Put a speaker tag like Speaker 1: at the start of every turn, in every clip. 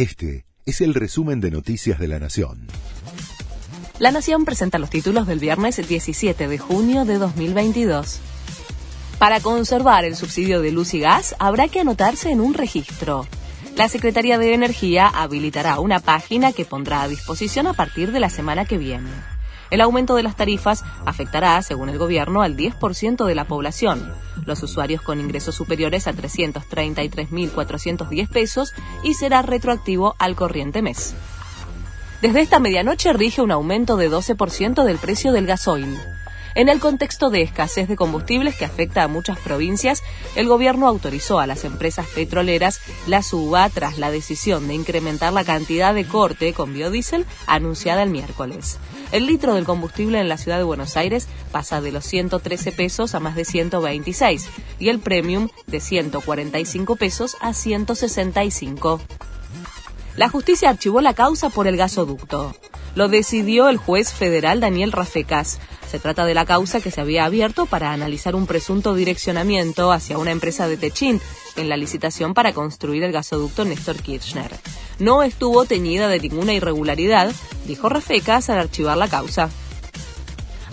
Speaker 1: Este es el resumen de Noticias de la Nación.
Speaker 2: La Nación presenta los títulos del viernes 17 de junio de 2022. Para conservar el subsidio de luz y gas habrá que anotarse en un registro. La Secretaría de Energía habilitará una página que pondrá a disposición a partir de la semana que viene. El aumento de las tarifas afectará, según el gobierno, al 10% de la población, los usuarios con ingresos superiores a 333.410 pesos y será retroactivo al corriente mes. Desde esta medianoche rige un aumento de 12% del precio del gasoil. En el contexto de escasez de combustibles que afecta a muchas provincias, el gobierno autorizó a las empresas petroleras la suba tras la decisión de incrementar la cantidad de corte con biodiesel anunciada el miércoles. El litro del combustible en la ciudad de Buenos Aires pasa de los 113 pesos a más de 126 y el premium de 145 pesos a 165. La justicia archivó la causa por el gasoducto. Lo decidió el juez federal Daniel Rafecas. Se trata de la causa que se había abierto para analizar un presunto direccionamiento hacia una empresa de Techint en la licitación para construir el gasoducto Néstor Kirchner. No estuvo teñida de ninguna irregularidad, dijo Rafecas al archivar la causa.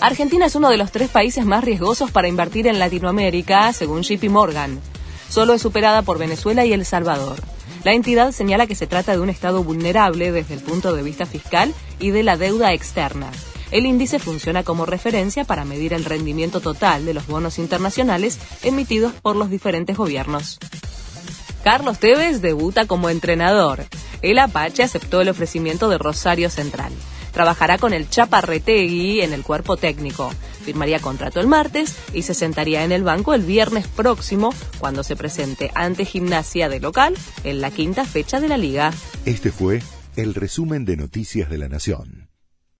Speaker 2: Argentina es uno de los tres países más riesgosos para invertir en Latinoamérica, según JP Morgan. Solo es superada por Venezuela y El Salvador. La entidad señala que se trata de un estado vulnerable desde el punto de vista fiscal y de la deuda externa. El índice funciona como referencia para medir el rendimiento total de los bonos internacionales emitidos por los diferentes gobiernos. Carlos Tevez debuta como entrenador. El Apache aceptó el ofrecimiento de Rosario Central. Trabajará con el Chaparretegui en el cuerpo técnico. Firmaría contrato el martes y se sentaría en el banco el viernes próximo cuando se presente ante Gimnasia de local en la quinta fecha de la liga.
Speaker 1: Este fue el resumen de Noticias de la Nación.